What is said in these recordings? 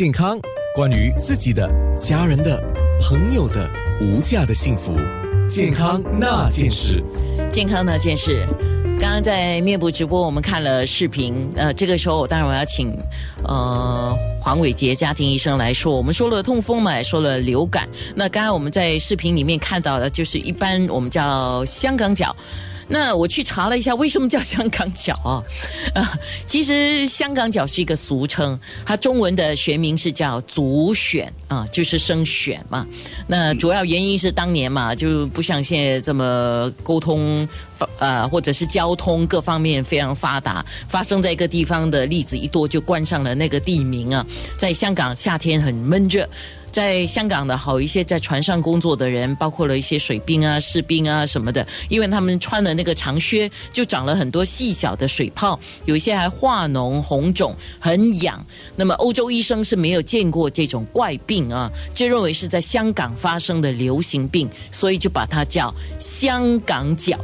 健康，关于自己的、家人的、朋友的无价的幸福，健康那件事。健康那件事，刚刚在面部直播，我们看了视频。呃，这个时候当然我要请呃黄伟杰家庭医生来说。我们说了痛风嘛，说了流感。那刚刚我们在视频里面看到的，就是一般我们叫香港脚。那我去查了一下，为什么叫香港脚啊？啊，其实香港脚是一个俗称，它中文的学名是叫足癣啊，就是生癣嘛。那主要原因是当年嘛，就不像现在这么沟通，呃，或者是交通各方面非常发达，发生在一个地方的例子一多，就冠上了那个地名啊。在香港夏天很闷热。在香港的好一些，在船上工作的人，包括了一些水兵啊、士兵啊什么的，因为他们穿的那个长靴，就长了很多细小的水泡，有一些还化脓、红肿、很痒。那么欧洲医生是没有见过这种怪病啊，就认为是在香港发生的流行病，所以就把它叫香港脚。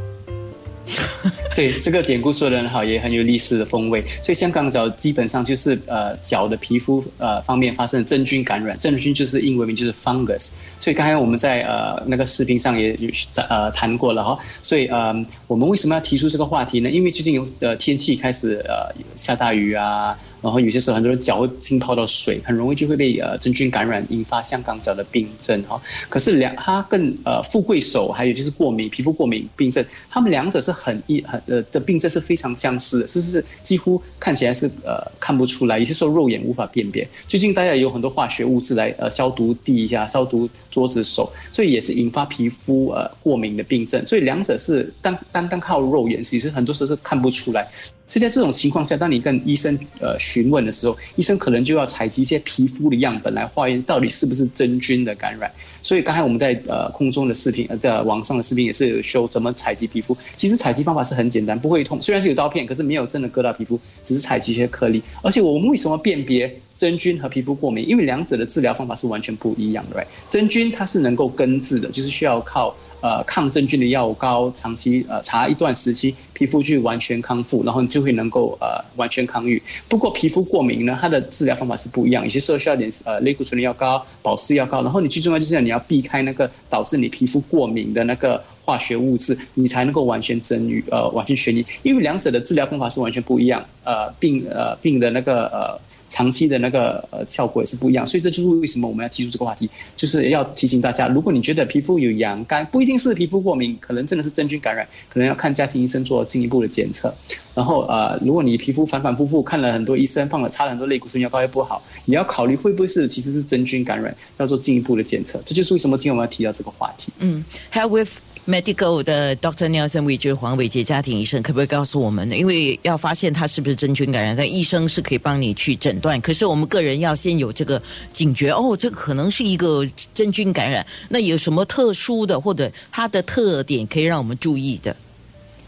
对这个典故说的很好，也很有历史的风味。所以香港脚基本上就是呃脚的皮肤呃方面发生真菌感染，真菌就是英文名就是 fungus。所以刚才我们在呃那个视频上也有呃谈过了哈。所以呃我们为什么要提出这个话题呢？因为最近有呃天气开始呃下大雨啊。然后有些时候很多人脚会浸泡到水，很容易就会被呃真菌感染，引发香港脚的病症哈。可是两它跟呃富贵手还有就是过敏皮肤过敏病症，它们两者是很一很呃的病症是非常相似的，是不是几乎看起来是呃看不出来，有些时候肉眼无法辨别。最近大家有很多化学物质来呃消毒地一下，消毒桌子手，所以也是引发皮肤呃过敏的病症。所以两者是单单单靠肉眼，其实很多时候是看不出来。所以在这种情况下，当你跟医生呃询问的时候，医生可能就要采集一些皮肤的样本来化验，到底是不是真菌的感染。所以刚才我们在呃空中的视频呃，在网上的视频也是有怎么采集皮肤。其实采集方法是很简单，不会痛，虽然是有刀片，可是没有真的割到皮肤，只是采集一些颗粒。而且我们为什么辨别真菌和皮肤过敏？因为两者的治疗方法是完全不一样的。真菌它是能够根治的，就是需要靠。呃，抗真菌的药膏，长期呃擦一段时期，皮肤就完全康复，然后你就会能够呃完全抗愈。不过皮肤过敏呢，它的治疗方法是不一样，有些时候需要点呃类固醇的药膏、保湿药膏，然后你最重要就是你要避开那个导致你皮肤过敏的那个化学物质，你才能够完全治愈呃完全痊愈。因为两者的治疗方法是完全不一样，呃病呃病的那个呃。长期的那个呃效果也是不一样，所以这就是为什么我们要提出这个话题，就是要提醒大家，如果你觉得皮肤有痒干，不一定是皮肤过敏，可能真的是真菌感染，可能要看家庭医生做进一步的检测。然后呃，如果你皮肤反反复复看了很多医生，放了擦了很多类固醇药膏也不好，也要考虑会不会是其实是真菌感染，要做进一步的检测。这就是为什么今天我们要提到这个话题。嗯，Have with。Medical 的 Doctor Nelson w e 就是黄伟杰家庭医生，可不可以告诉我们呢？因为要发现他是不是真菌感染，但医生是可以帮你去诊断。可是我们个人要先有这个警觉，哦，这个可能是一个真菌感染。那有什么特殊的或者它的特点可以让我们注意的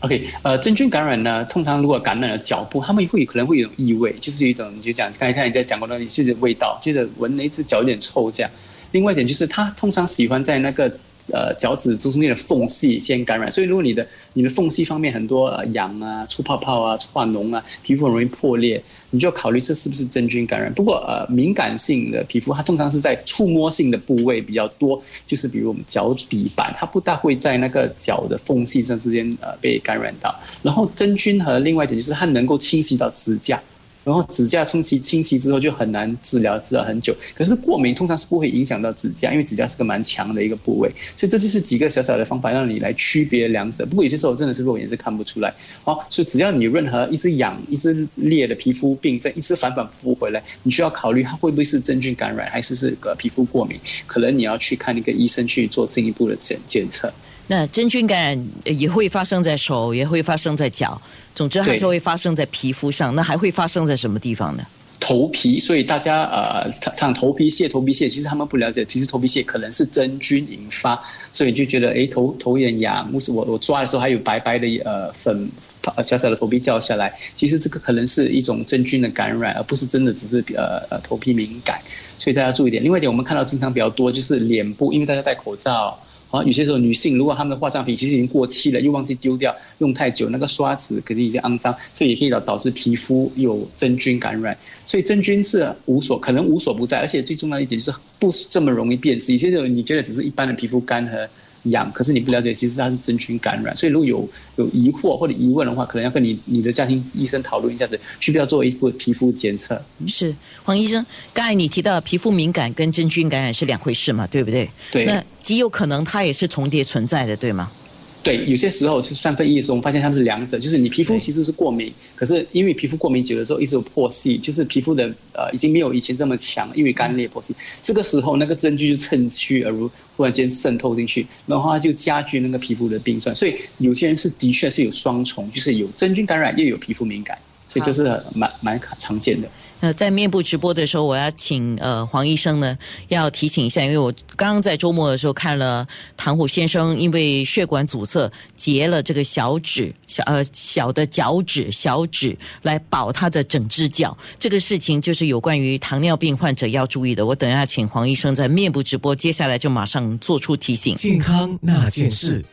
？OK，呃，真菌感染呢，通常如果感染了脚部，他们会可能会有异味，就是一种你就讲刚才你在讲过的，就是味道，就是闻了一只脚有点臭这样。另外一点就是，他通常喜欢在那个。呃，脚趾中间的缝隙先感染，所以如果你的你的缝隙方面很多呃痒啊、出泡泡啊、化脓啊，皮肤很容易破裂，你就要考虑这是不是真菌感染。不过呃，敏感性的皮肤它通常是在触摸性的部位比较多，就是比如我们脚底板，它不大会在那个脚的缝隙上之间呃被感染到。然后真菌和另外一点就是它能够侵袭到指甲。然后指甲冲洗清洗之后就很难治疗，治疗很久。可是过敏通常是不会影响到指甲，因为指甲是个蛮强的一个部位，所以这就是几个小小的方法让你来区别两者。不过有些时候真的是肉眼是看不出来。好，所以只要你任何一只痒、一只裂的皮肤病症，一直反反复复回来，你需要考虑它会不会是真菌感染，还是是个皮肤过敏？可能你要去看一个医生去做进一步的检检测。那真菌感染也会发生在手，也会发生在脚，总之还是会发生在皮肤上。那还会发生在什么地方呢？头皮。所以大家呃，像头皮屑、头皮屑，其实他们不了解，其实头皮屑可能是真菌引发，所以就觉得哎，头头有点痒。我我我抓的时候还有白白的呃粉，小小的头皮掉下来。其实这个可能是一种真菌的感染，而不是真的只是呃呃头皮敏感。所以大家注意点。另外一点，我们看到经常比较多就是脸部，因为大家戴口罩。啊，有些时候女性如果她们的化妆品其实已经过期了，又忘记丢掉，用太久，那个刷子可是已经肮脏，所以也可以导导致皮肤有真菌感染。所以真菌是无所可能无所不在，而且最重要一点就是不是这么容易辨识。有些时候你觉得只是一般的皮肤干和。痒，可是你不了解，其实它是真菌感染，所以如果有有疑惑或者疑问的话，可能要跟你你的家庭医生讨论一下子，需不需要做一个皮肤检测？是黄医生，刚才你提到皮肤敏感跟真菌感染是两回事嘛，对不对？对。那极有可能它也是重叠存在的，对吗？对，有些时候就三分一的时候，我们发现它是两者，就是你皮肤其实是过敏，可是因为皮肤过敏久了之后一直有破隙，就是皮肤的呃已经没有以前这么强，因为干裂破隙，这个时候那个真菌就趁虚而入，忽然间渗透进去，然后它就加剧那个皮肤的病状，所以有些人是的确是有双重，就是有真菌感染又有皮肤敏感，所以这是蛮蛮常见的。呃，在面部直播的时候，我要请呃黄医生呢，要提醒一下，因为我刚刚在周末的时候看了唐虎先生因为血管阻塞截了这个小指小呃小的脚趾小指来保他的整只脚，这个事情就是有关于糖尿病患者要注意的。我等下请黄医生在面部直播，接下来就马上做出提醒。健康那件事。